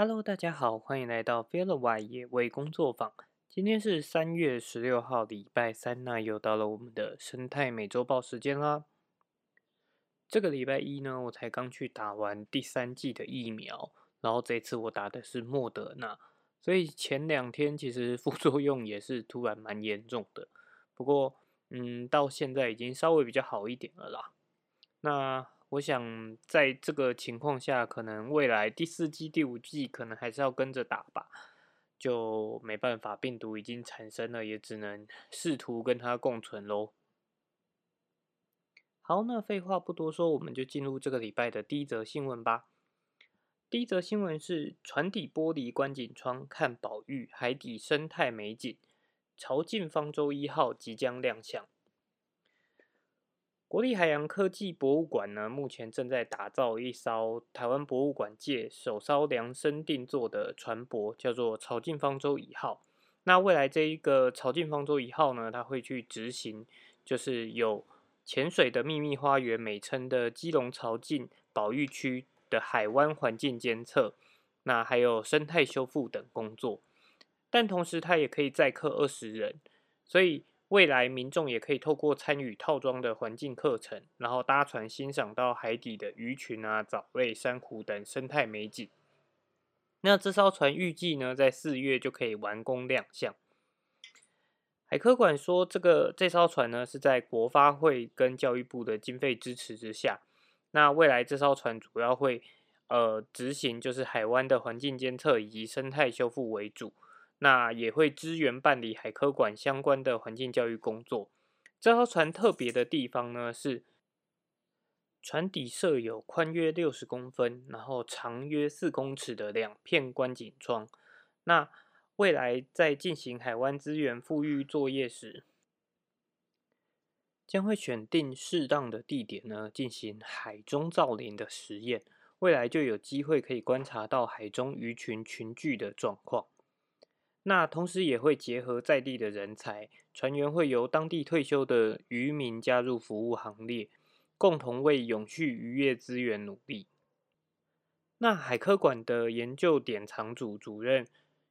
Hello，大家好，欢迎来到 f e e l Y 野味工作坊。今天是三月十六号，礼拜三，那又到了我们的生态美洲豹时间啦。这个礼拜一呢，我才刚去打完第三季的疫苗，然后这次我打的是莫德纳，所以前两天其实副 作用也是突然蛮严重的。不过，嗯，到现在已经稍微比较好一点了啦。那我想在这个情况下，可能未来第四季、第五季可能还是要跟着打吧。就没办法，病毒已经产生了，也只能试图跟它共存喽。好，那废话不多说，我们就进入这个礼拜的第一则新闻吧。第一则新闻是船底玻璃观景窗看宝玉海底生态美景，潮境方舟一号即将亮相。国立海洋科技博物馆呢，目前正在打造一艘台湾博物馆界首艘量身定做的船舶，叫做“潮境方舟一号”。那未来这一个“潮境方舟一号”呢，它会去执行，就是有潜水的秘密花园美称的基隆潮境保育区的海湾环境监测，那还有生态修复等工作。但同时，它也可以载客二十人，所以。未来民众也可以透过参与套装的环境课程，然后搭船欣赏到海底的鱼群啊、藻类、珊瑚等生态美景。那这艘船预计呢，在四月就可以完工亮相。海科馆说，这个这艘船呢，是在国发会跟教育部的经费支持之下。那未来这艘船主要会呃执行就是海湾的环境监测以及生态修复为主。那也会支援办理海科馆相关的环境教育工作。这艘船特别的地方呢，是船底设有宽约六十公分，然后长约四公尺的两片观景窗。那未来在进行海湾资源富裕作业时，将会选定适当的地点呢，进行海中造林的实验。未来就有机会可以观察到海中鱼群群聚的状况。那同时也会结合在地的人才，船员会由当地退休的渔民加入服务行列，共同为永续渔业资源努力。那海科馆的研究典藏组主任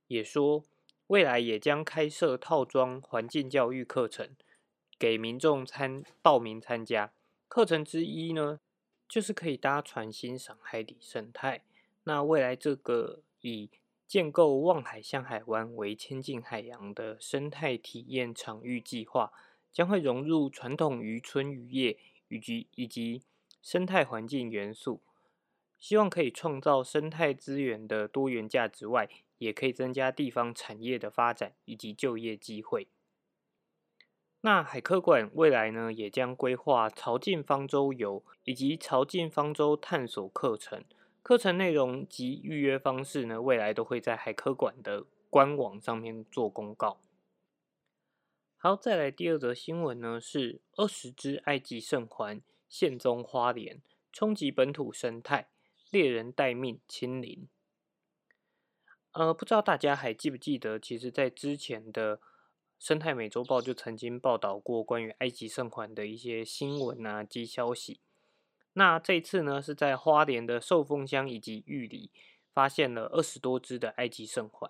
也说，未来也将开设套装环境教育课程，给民众参报名参加。课程之一呢，就是可以搭船欣赏海底生态。那未来这个以建构望海向海湾为亲近海洋的生态体验场域计划，将会融入传统渔村渔业以及以及生态环境元素，希望可以创造生态资源的多元价值外，也可以增加地方产业的发展以及就业机会。那海科馆未来呢，也将规划潮境方舟游以及潮境方舟探索课程。课程内容及预约方式呢，未来都会在海科馆的官网上面做公告。好，再来第二则新闻呢，是二十只埃及圣环现踪花莲，冲击本土生态，猎人待命清零。呃，不知道大家还记不记得，其实在之前的生态美洲报就曾经报道过关于埃及圣环的一些新闻啊及消息。那这次呢，是在花莲的寿丰乡以及玉里发现了二十多只的埃及圣环。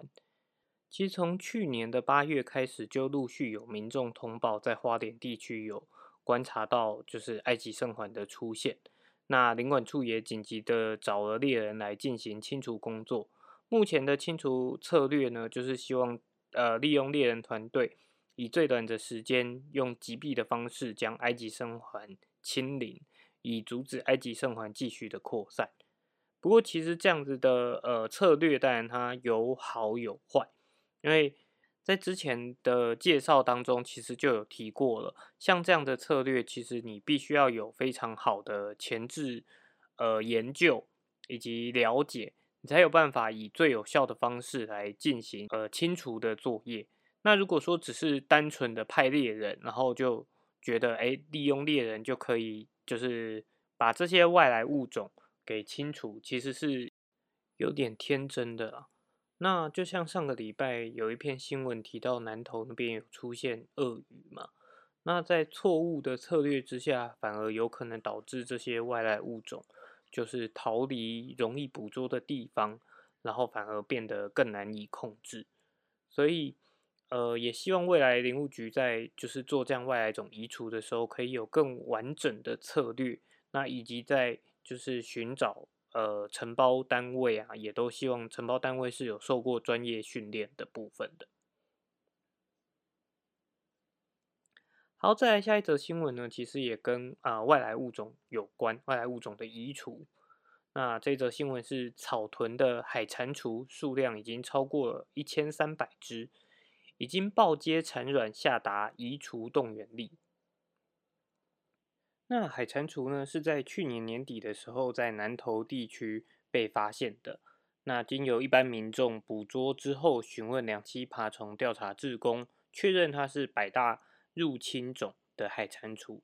其实从去年的八月开始，就陆续有民众通报，在花莲地区有观察到就是埃及圣环的出现。那领管处也紧急的找了猎人来进行清除工作。目前的清除策略呢，就是希望呃利用猎人团队，以最短的时间，用击毙的方式将埃及圣环清零。以阻止埃及圣环继续的扩散。不过，其实这样子的呃策略，当然它有好有坏。因为在之前的介绍当中，其实就有提过了，像这样的策略，其实你必须要有非常好的前置呃研究以及了解，你才有办法以最有效的方式来进行呃清除的作业。那如果说只是单纯的派猎人，然后就觉得哎利用猎人就可以。就是把这些外来物种给清除，其实是有点天真的啦。那就像上个礼拜有一篇新闻提到南投那边有出现鳄鱼嘛，那在错误的策略之下，反而有可能导致这些外来物种就是逃离容易捕捉的地方，然后反而变得更难以控制。所以，呃，也希望未来林务局在就是做这样外来种移除的时候，可以有更完整的策略。那以及在就是寻找呃承包单位啊，也都希望承包单位是有受过专业训练的部分的。好，再来下一则新闻呢，其实也跟啊外来物种有关，外来物种的移除。那这则新闻是草屯的海蟾蜍数量已经超过了一千三百只，已经报接产卵，下达移除动员令。那海蟾蜍呢，是在去年年底的时候在南投地区被发现的。那经由一般民众捕捉之后，询问两栖爬虫调查志工，确认它是百大。入侵种的海蟾蜍，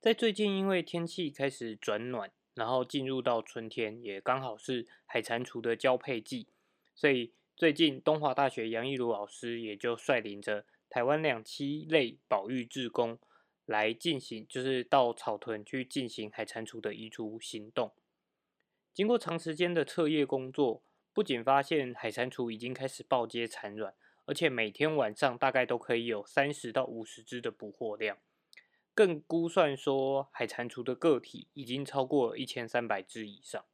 在最近因为天气开始转暖，然后进入到春天，也刚好是海蟾蜍的交配季，所以最近东华大学杨义如老师也就率领着台湾两栖类保育志工来进行，就是到草屯去进行海蟾蜍的移除行动。经过长时间的彻夜工作，不仅发现海蟾蜍已经开始爆接产卵。而且每天晚上大概都可以有三十到五十只的捕获量，更估算说海蟾蜍的个体已经超过一千三百只以上。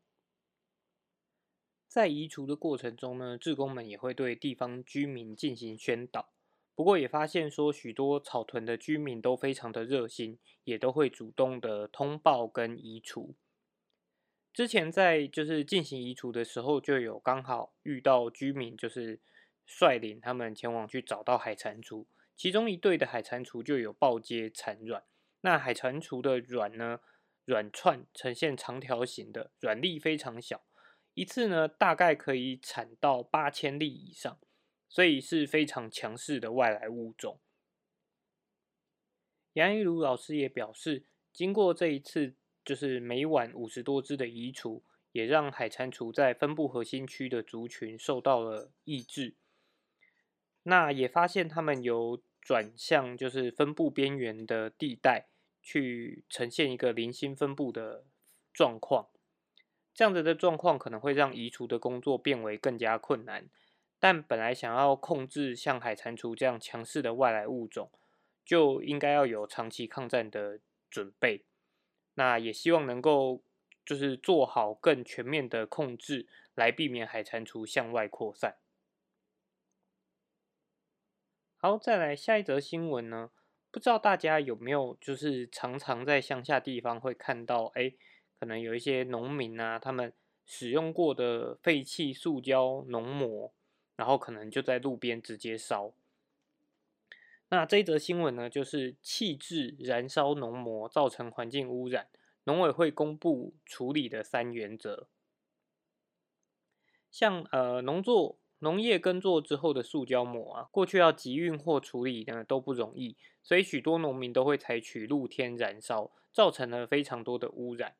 在移除的过程中呢，志工们也会对地方居民进行宣导。不过也发现说，许多草屯的居民都非常的热心，也都会主动的通报跟移除。之前在就是进行移除的时候，就有刚好遇到居民就是。率领他们前往去找到海蟾蜍，其中一对的海蟾蜍就有抱接产卵。那海蟾蜍的卵呢，卵串呈现长条形的，卵粒非常小，一次呢大概可以产到八千粒以上，所以是非常强势的外来物种。杨一如老师也表示，经过这一次就是每晚五十多只的移除，也让海蟾蜍在分布核心区的族群受到了抑制。那也发现他们有转向，就是分布边缘的地带，去呈现一个零星分布的状况。这样子的状况可能会让移除的工作变为更加困难。但本来想要控制像海蟾蜍这样强势的外来物种，就应该要有长期抗战的准备。那也希望能够就是做好更全面的控制，来避免海蟾蜍向外扩散。好，再来下一则新闻呢？不知道大家有没有，就是常常在乡下地方会看到，哎，可能有一些农民啊，他们使用过的废弃塑胶农膜，然后可能就在路边直接烧。那这一则新闻呢，就是弃置燃烧农膜造成环境污染，农委会公布处理的三原则，像呃农作。农业耕作之后的塑胶膜啊，过去要集运或处理呢都不容易，所以许多农民都会采取露天燃烧，造成了非常多的污染。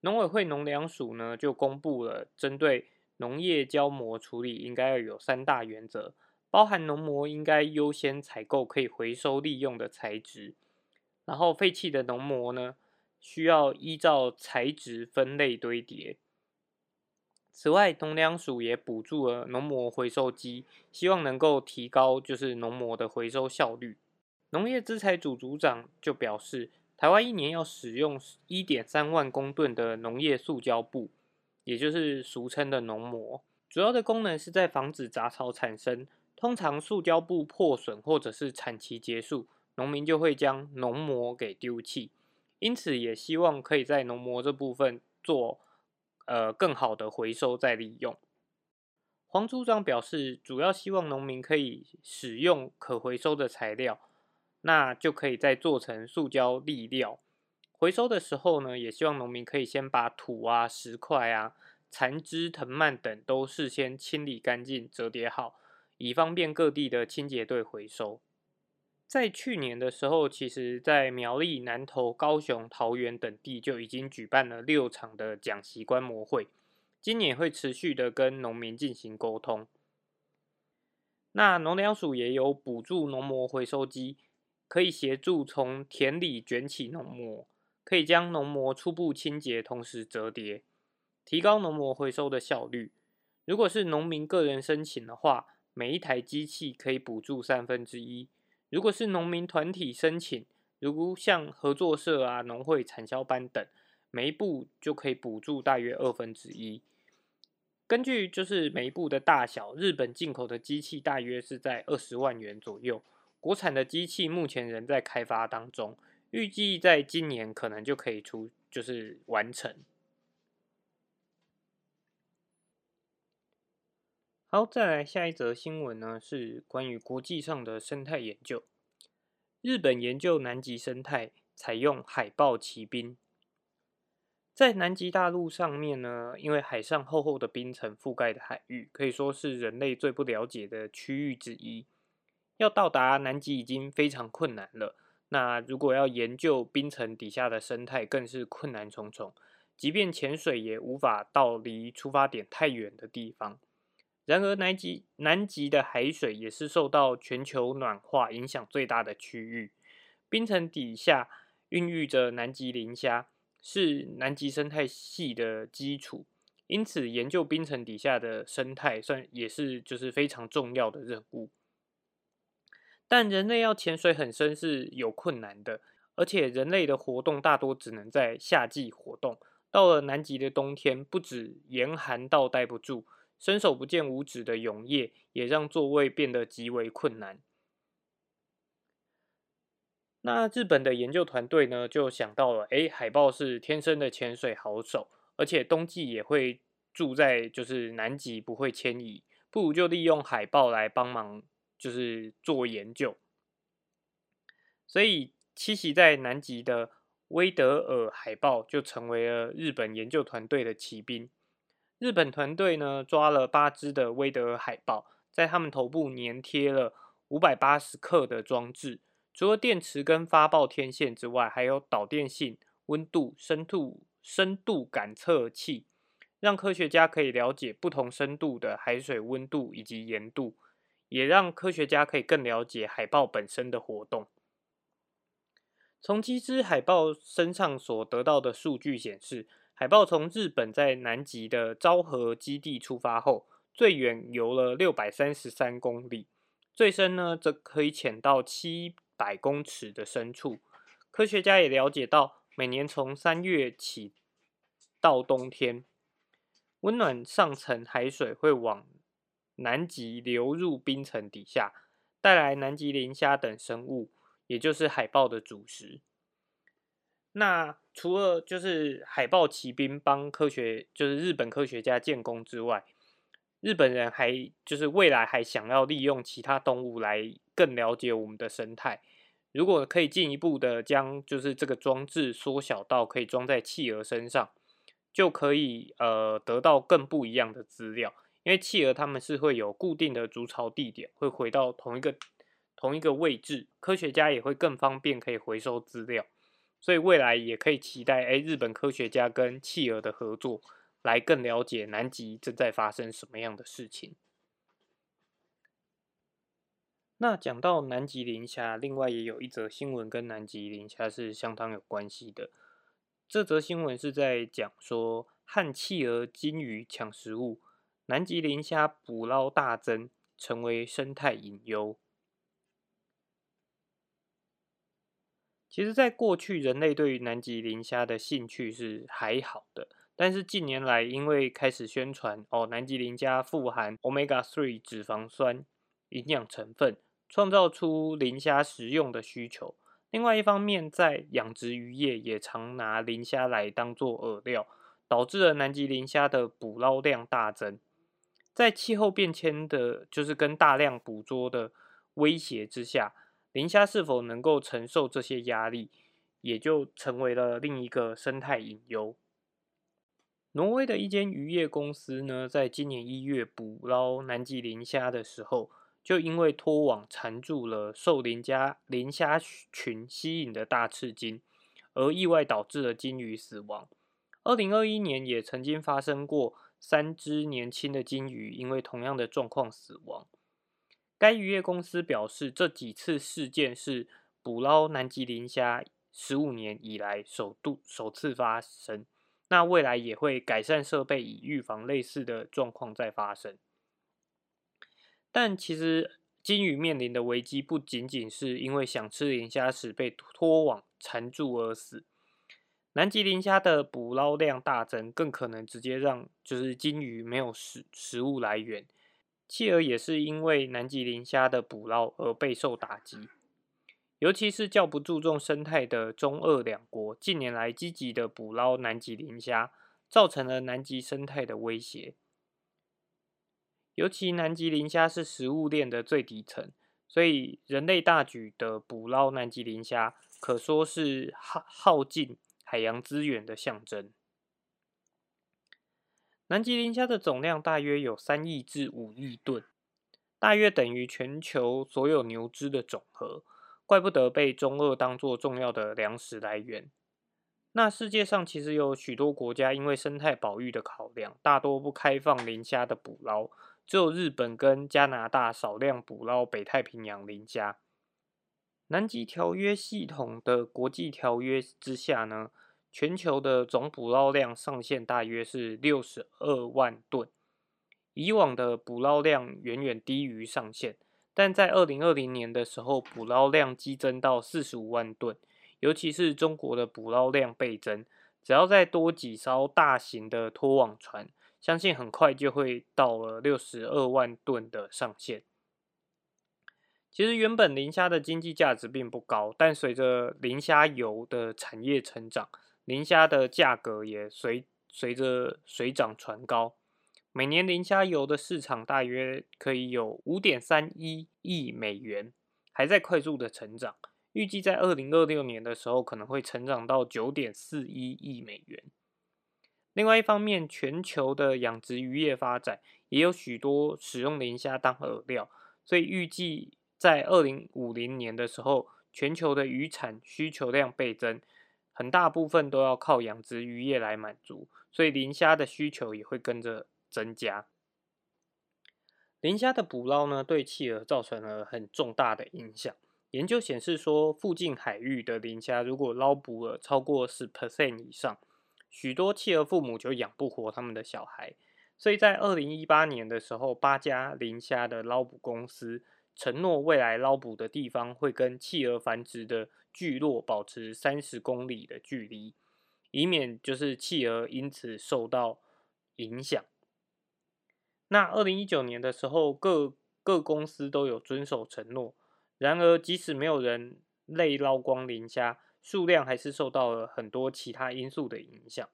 农委会农粮署呢就公布了针对农业胶膜处理应该要有三大原则，包含农膜应该优先采购可以回收利用的材质，然后废弃的农膜呢需要依照材质分类堆叠。此外，农粮署也补助了农膜回收机，希望能够提高就是农膜的回收效率。农业资材组组长就表示，台湾一年要使用一点三万公吨的农业塑胶布，也就是俗称的农膜。主要的功能是在防止杂草产生。通常塑胶布破损或者是产期结束，农民就会将农膜给丢弃。因此，也希望可以在农膜这部分做。呃，更好的回收再利用。黄组长表示，主要希望农民可以使用可回收的材料，那就可以再做成塑胶粒料。回收的时候呢，也希望农民可以先把土啊、石块啊、残枝藤蔓等都事先清理干净、折叠好，以方便各地的清洁队回收。在去年的时候，其实，在苗栗、南投、高雄、桃园等地就已经举办了六场的讲习观摩会。今年会持续的跟农民进行沟通。那农粮署也有补助农膜回收机，可以协助从田里卷起农膜，可以将农膜初步清洁，同时折叠。提高农膜回收的效率。如果是农民个人申请的话，每一台机器可以补助三分之一；如果是农民团体申请，如像合作社啊、农会、产销班等，每一部就可以补助大约二分之一。根据就是每一部的大小，日本进口的机器大约是在二十万元左右，国产的机器目前仍在开发当中，预计在今年可能就可以出，就是完成。好，再来下一则新闻呢，是关于国际上的生态研究。日本研究南极生态，采用海豹骑兵。在南极大陆上面呢，因为海上厚厚的冰层覆盖的海域，可以说是人类最不了解的区域之一。要到达南极已经非常困难了，那如果要研究冰层底下的生态，更是困难重重。即便潜水也无法到离出发点太远的地方。然而，南极南极的海水也是受到全球暖化影响最大的区域，冰层底下孕育着南极磷虾。是南极生态系的基础，因此研究冰层底下的生态算也是就是非常重要的任务。但人类要潜水很深是有困难的，而且人类的活动大多只能在夏季活动。到了南极的冬天，不止严寒到待不住，伸手不见五指的永夜也让座位变得极为困难。那日本的研究团队呢，就想到了，哎，海豹是天生的潜水好手，而且冬季也会住在就是南极，不会迁移，不如就利用海豹来帮忙，就是做研究。所以栖息在南极的威德尔海豹就成为了日本研究团队的骑兵。日本团队呢，抓了八只的威德尔海豹，在他们头部粘贴了五百八十克的装置。除了电池跟发报天线之外，还有导电性、温度、深度、深度感测器，让科学家可以了解不同深度的海水温度以及盐度，也让科学家可以更了解海豹本身的活动。从七只海豹身上所得到的数据显示，海豹从日本在南极的昭和基地出发后，最远游了六百三十三公里，最深呢则可以潜到七。百公尺的深处，科学家也了解到，每年从三月起到冬天，温暖上层海水会往南极流入冰层底下，带来南极磷虾等生物，也就是海豹的主食。那除了就是海豹骑兵帮科学，就是日本科学家建功之外，日本人还就是未来还想要利用其他动物来更了解我们的生态。如果可以进一步的将就是这个装置缩小到可以装在企鹅身上，就可以呃得到更不一样的资料。因为企鹅它们是会有固定的筑巢地点，会回到同一个同一个位置，科学家也会更方便可以回收资料。所以未来也可以期待哎日本科学家跟企鹅的合作，来更了解南极正在发生什么样的事情。那讲到南极磷虾，另外也有一则新闻跟南极磷虾是相当有关系的。这则新闻是在讲说，和企鹅、金鱼抢食物，南极磷虾捕捞大增，成为生态隐忧。其实，在过去，人类对于南极磷虾的兴趣是还好的，但是近年来，因为开始宣传哦，南极磷虾富含 omega three 脂肪酸营养成分。创造出磷虾食用的需求。另外一方面，在养殖渔业也常拿磷虾来当做饵料，导致了南极磷虾的捕捞量大增。在气候变迁的，就是跟大量捕捉的威胁之下，磷虾是否能够承受这些压力，也就成为了另一个生态隐忧。挪威的一间渔业公司呢，在今年一月捕捞南极磷虾的时候。就因为拖网缠住了受磷虾磷虾群吸引的大赤鲸，而意外导致了鲸鱼死亡。二零二一年也曾经发生过三只年轻的鲸鱼因为同样的状况死亡。该渔业公司表示，这几次事件是捕捞南极磷虾十五年以来首度首次发生，那未来也会改善设备，以预防类似的状况再发生。但其实金鱼面临的危机不仅仅是因为想吃磷虾时被拖网缠住而死，南极磷虾的捕捞量大增，更可能直接让就是金鱼没有食食物来源。企鹅也是因为南极磷虾的捕捞而备受打击，尤其是较不注重生态的中俄两国，近年来积极的捕捞南极磷虾，造成了南极生态的威胁。尤其南极磷虾是食物链的最底层，所以人类大举的捕捞南极磷虾，可说是耗耗尽海洋资源的象征。南极磷虾的总量大约有三亿至五亿吨，大约等于全球所有牛只的总和，怪不得被中俄当作重要的粮食来源。那世界上其实有许多国家因为生态保育的考量，大多不开放磷虾的捕捞。只有日本跟加拿大少量捕捞北太平洋磷虾。南极条约系统的国际条约之下呢，全球的总捕捞量上限大约是六十二万吨。以往的捕捞量远远低于上限，但在二零二零年的时候，捕捞量激增到四十五万吨。尤其是中国的捕捞量倍增，只要再多几艘大型的拖网船。相信很快就会到了六十二万吨的上限。其实原本磷虾的经济价值并不高，但随着磷虾油的产业成长，磷虾的价格也随随着水涨船高。每年磷虾油的市场大约可以有五点三一亿美元，还在快速的成长。预计在二零二六年的时候，可能会成长到九点四一亿美元。另外一方面，全球的养殖渔业发展也有许多使用磷虾当饵料，所以预计在二零五零年的时候，全球的渔产需求量倍增，很大部分都要靠养殖渔业来满足，所以磷虾的需求也会跟着增加。磷虾的捕捞呢，对企鹅造成了很重大的影响。研究显示说，附近海域的磷虾如果捞捕了超过十 percent 以上，许多企鹅父母就养不活他们的小孩，所以在二零一八年的时候，八家磷虾的捞捕公司承诺，未来捞捕的地方会跟企鹅繁殖的聚落保持三十公里的距离，以免就是企鹅因此受到影响。那二零一九年的时候，各各公司都有遵守承诺，然而即使没有人类捞光磷虾。数量还是受到了很多其他因素的影响，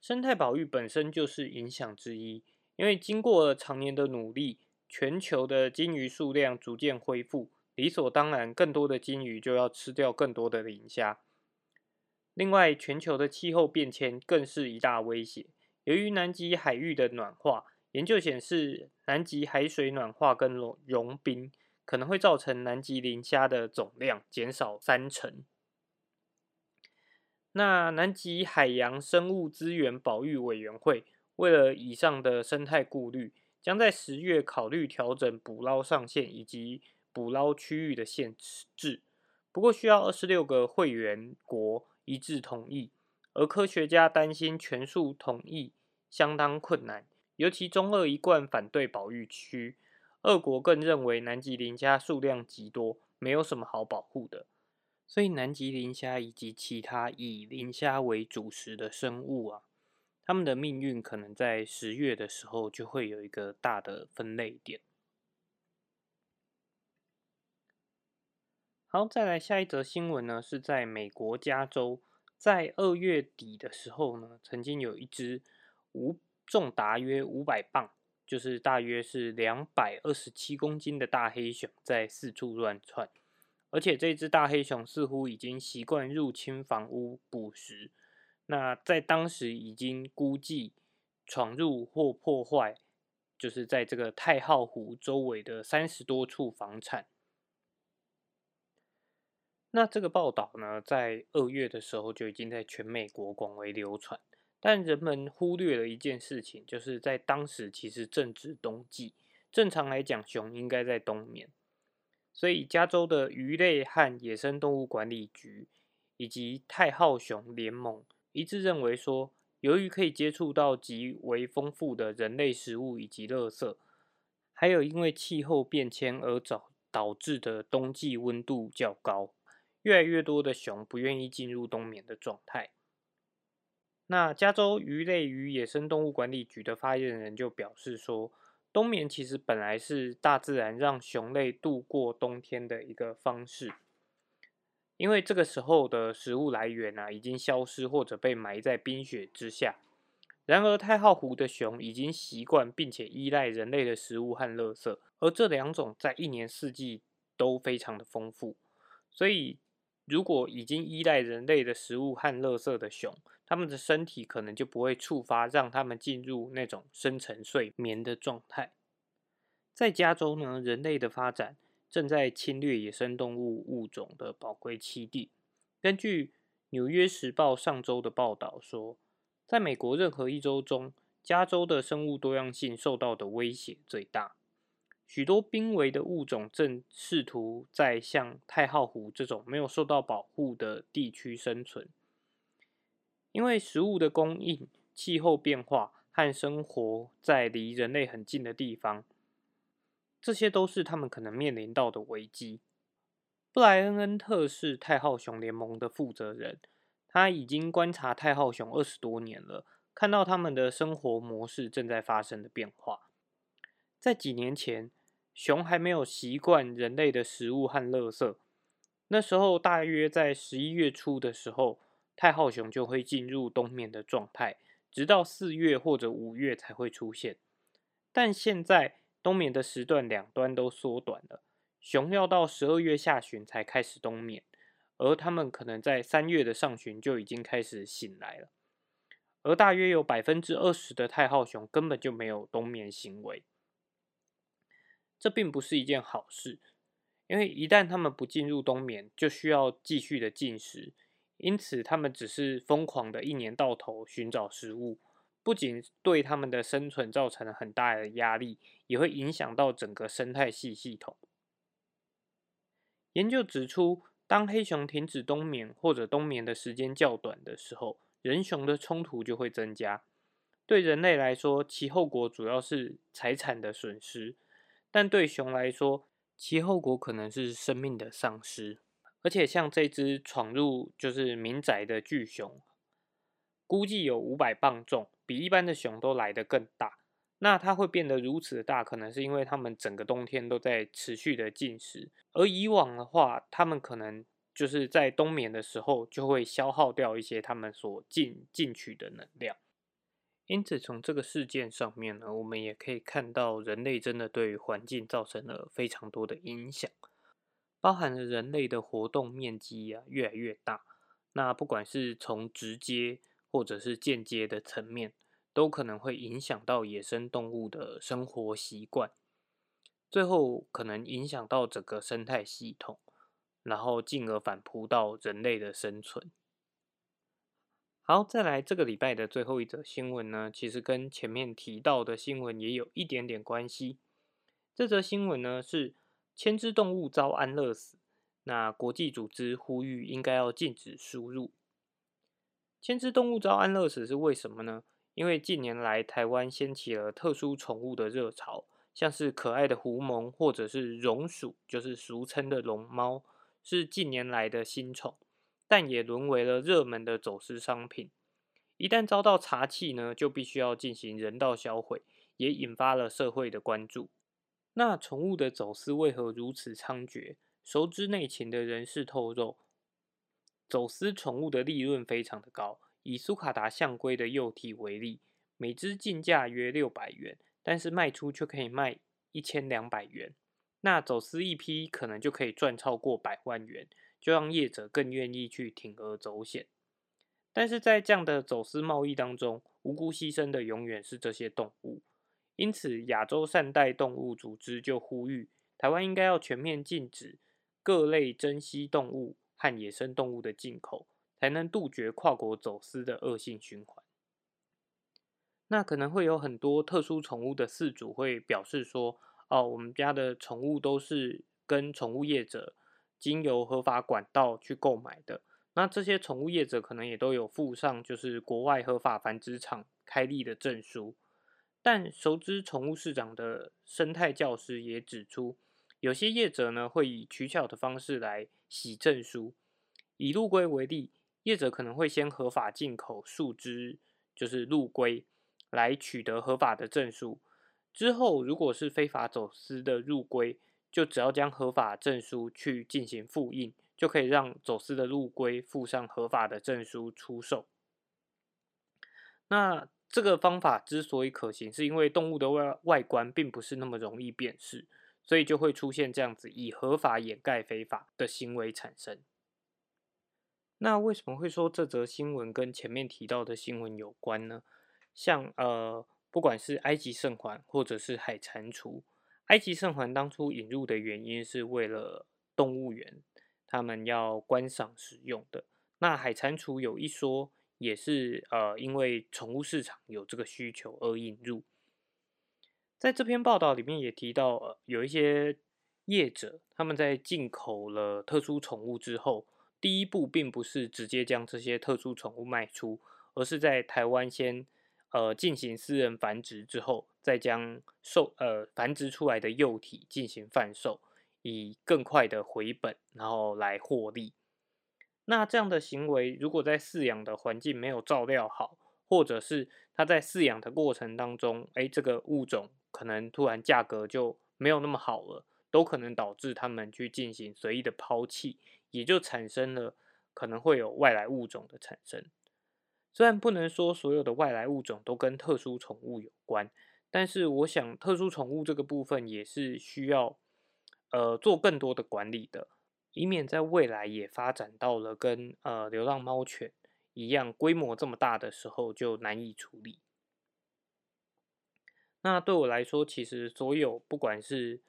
生态保育本身就是影响之一。因为经过了常年的努力，全球的金鱼数量逐渐恢复，理所当然，更多的金鱼就要吃掉更多的磷虾。另外，全球的气候变迁更是一大威胁。由于南极海域的暖化，研究显示，南极海水暖化跟融融冰可能会造成南极磷虾的总量减少三成。那南极海洋生物资源保育委员会为了以上的生态顾虑，将在十月考虑调整捕捞上限以及捕捞区域的限制。不过需要二十六个会员国一致同意，而科学家担心全数同意相当困难，尤其中俄一贯反对保育区，俄国更认为南极磷虾数量极多，没有什么好保护的。所以，南极磷虾以及其他以磷虾为主食的生物啊，他们的命运可能在十月的时候就会有一个大的分类点。好，再来下一则新闻呢，是在美国加州，在二月底的时候呢，曾经有一只五重达约五百磅，就是大约是两百二十七公斤的大黑熊在四处乱窜。而且这只大黑熊似乎已经习惯入侵房屋捕食，那在当时已经估计闯入或破坏，就是在这个太浩湖周围的三十多处房产。那这个报道呢，在二月的时候就已经在全美国广为流传，但人们忽略了一件事情，就是在当时其实正值冬季，正常来讲熊应该在冬眠。所以，加州的鱼类和野生动物管理局以及太浩熊联盟一致认为说，由于可以接触到极为丰富的人类食物以及垃圾，还有因为气候变迁而导导致的冬季温度较高，越来越多的熊不愿意进入冬眠的状态。那加州鱼类与野生动物管理局的发言人就表示说，冬眠其实本来是大自然让熊类度过冬天的一个方式，因为这个时候的食物来源啊已经消失或者被埋在冰雪之下。然而，太浩湖的熊已经习惯并且依赖人类的食物和垃圾，而这两种在一年四季都非常的丰富，所以如果已经依赖人类的食物和垃圾的熊，它们的身体可能就不会触发让它们进入那种深层睡眠的状态。在加州呢，人类的发展正在侵略野生动物物种的宝贵栖地。根据《纽约时报》上周的报道说，在美国任何一周中，加州的生物多样性受到的威胁最大。许多濒危的物种正试图在像太浩湖这种没有受到保护的地区生存。因为食物的供应、气候变化和生活在离人类很近的地方，这些都是他们可能面临到的危机。布莱恩·恩特是太浩熊联盟的负责人，他已经观察太浩熊二十多年了，看到他们的生活模式正在发生的变化。在几年前，熊还没有习惯人类的食物和垃圾，那时候大约在十一月初的时候。太浩熊就会进入冬眠的状态，直到四月或者五月才会出现。但现在冬眠的时段两端都缩短了，熊要到十二月下旬才开始冬眠，而它们可能在三月的上旬就已经开始醒来了。而大约有百分之二十的太浩熊根本就没有冬眠行为，这并不是一件好事，因为一旦它们不进入冬眠，就需要继续的进食。因此，他们只是疯狂的一年到头寻找食物，不仅对他们的生存造成了很大的压力，也会影响到整个生态系系统。研究指出，当黑熊停止冬眠或者冬眠的时间较短的时候，人熊的冲突就会增加。对人类来说，其后果主要是财产的损失；但对熊来说，其后果可能是生命的丧失。而且像这只闯入就是民宅的巨熊，估计有五百磅重，比一般的熊都来得更大。那它会变得如此的大，可能是因为它们整个冬天都在持续的进食，而以往的话，它们可能就是在冬眠的时候就会消耗掉一些它们所进进取的能量。因此，从这个事件上面呢，我们也可以看到，人类真的对环境造成了非常多的影响。包含了人类的活动面积啊越来越大，那不管是从直接或者是间接的层面，都可能会影响到野生动物的生活习惯，最后可能影响到整个生态系统，然后进而反扑到人类的生存。好，再来这个礼拜的最后一则新闻呢，其实跟前面提到的新闻也有一点点关系。这则新闻呢是。千只动物遭安乐死，那国际组织呼吁应该要禁止输入。千只动物遭安乐死是为什么呢？因为近年来台湾掀起了特殊宠物的热潮，像是可爱的狐獴或者是绒鼠，就是俗称的龙猫，是近年来的新宠，但也沦为了热门的走私商品。一旦遭到查缉呢，就必须要进行人道销毁，也引发了社会的关注。那宠物的走私为何如此猖獗？熟知内情的人士透露，走私宠物的利润非常的高。以苏卡达象龟的幼体为例，每只进价约六百元，但是卖出却可以卖一千两百元。那走私一批可能就可以赚超过百万元，就让业者更愿意去铤而走险。但是在这样的走私贸易当中，无辜牺牲的永远是这些动物。因此，亚洲善待动物组织就呼吁，台湾应该要全面禁止各类珍稀动物和野生动物的进口，才能杜绝跨国走私的恶性循环。那可能会有很多特殊宠物的饲主会表示说：“哦，我们家的宠物都是跟宠物业者经由合法管道去购买的，那这些宠物业者可能也都有附上就是国外合法繁殖场开立的证书。但熟知宠物市场的生态教师也指出，有些业者呢会以取巧的方式来洗证书。以陆龟为例，业者可能会先合法进口数只，就是陆龟，来取得合法的证书。之后，如果是非法走私的陆龟，就只要将合法证书去进行复印，就可以让走私的陆龟附上合法的证书出售。那这个方法之所以可行，是因为动物的外外观并不是那么容易辨识，所以就会出现这样子以合法掩盖非法的行为产生。那为什么会说这则新闻跟前面提到的新闻有关呢？像呃，不管是埃及圣环或者是海蟾蜍，埃及圣环当初引入的原因是为了动物园，他们要观赏使用的。那海蟾蜍有一说。也是呃，因为宠物市场有这个需求而引入。在这篇报道里面也提到，呃，有一些业者他们在进口了特殊宠物之后，第一步并不是直接将这些特殊宠物卖出，而是在台湾先呃进行私人繁殖之后，再将受呃繁殖出来的幼体进行贩售，以更快的回本，然后来获利。那这样的行为，如果在饲养的环境没有照料好，或者是它在饲养的过程当中，哎，这个物种可能突然价格就没有那么好了，都可能导致他们去进行随意的抛弃，也就产生了可能会有外来物种的产生。虽然不能说所有的外来物种都跟特殊宠物有关，但是我想特殊宠物这个部分也是需要呃做更多的管理的。以免在未来也发展到了跟呃流浪猫犬一样规模这么大的时候就难以处理。那对我来说，其实所有不管是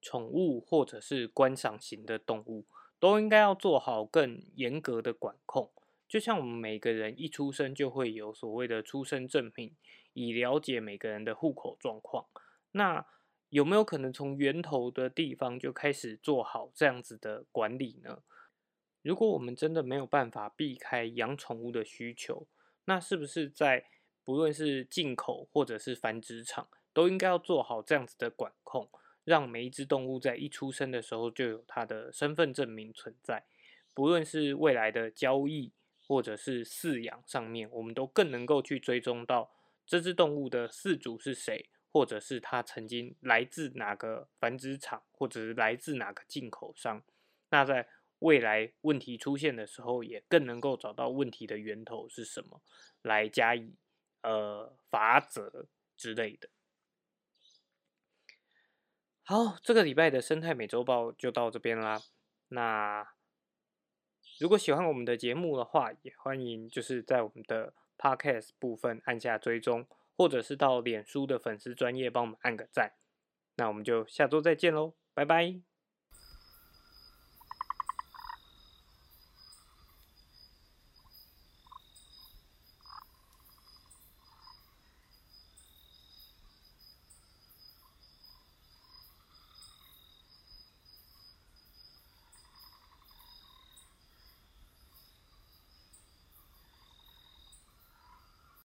宠物或者是观赏型的动物，都应该要做好更严格的管控。就像我们每个人一出生就会有所谓的出生证明，以了解每个人的户口状况。那有没有可能从源头的地方就开始做好这样子的管理呢？如果我们真的没有办法避开养宠物的需求，那是不是在不论是进口或者是繁殖场，都应该要做好这样子的管控，让每一只动物在一出生的时候就有它的身份证明存在，不论是未来的交易或者是饲养上面，我们都更能够去追踪到这只动物的饲主是谁。或者是它曾经来自哪个繁殖场，或者是来自哪个进口商，那在未来问题出现的时候，也更能够找到问题的源头是什么，来加以呃罚则之类的。好，这个礼拜的生态美洲报就到这边啦。那如果喜欢我们的节目的话，也欢迎就是在我们的 Podcast 部分按下追踪。或者是到脸书的粉丝专业帮我们按个赞，那我们就下周再见喽，拜拜。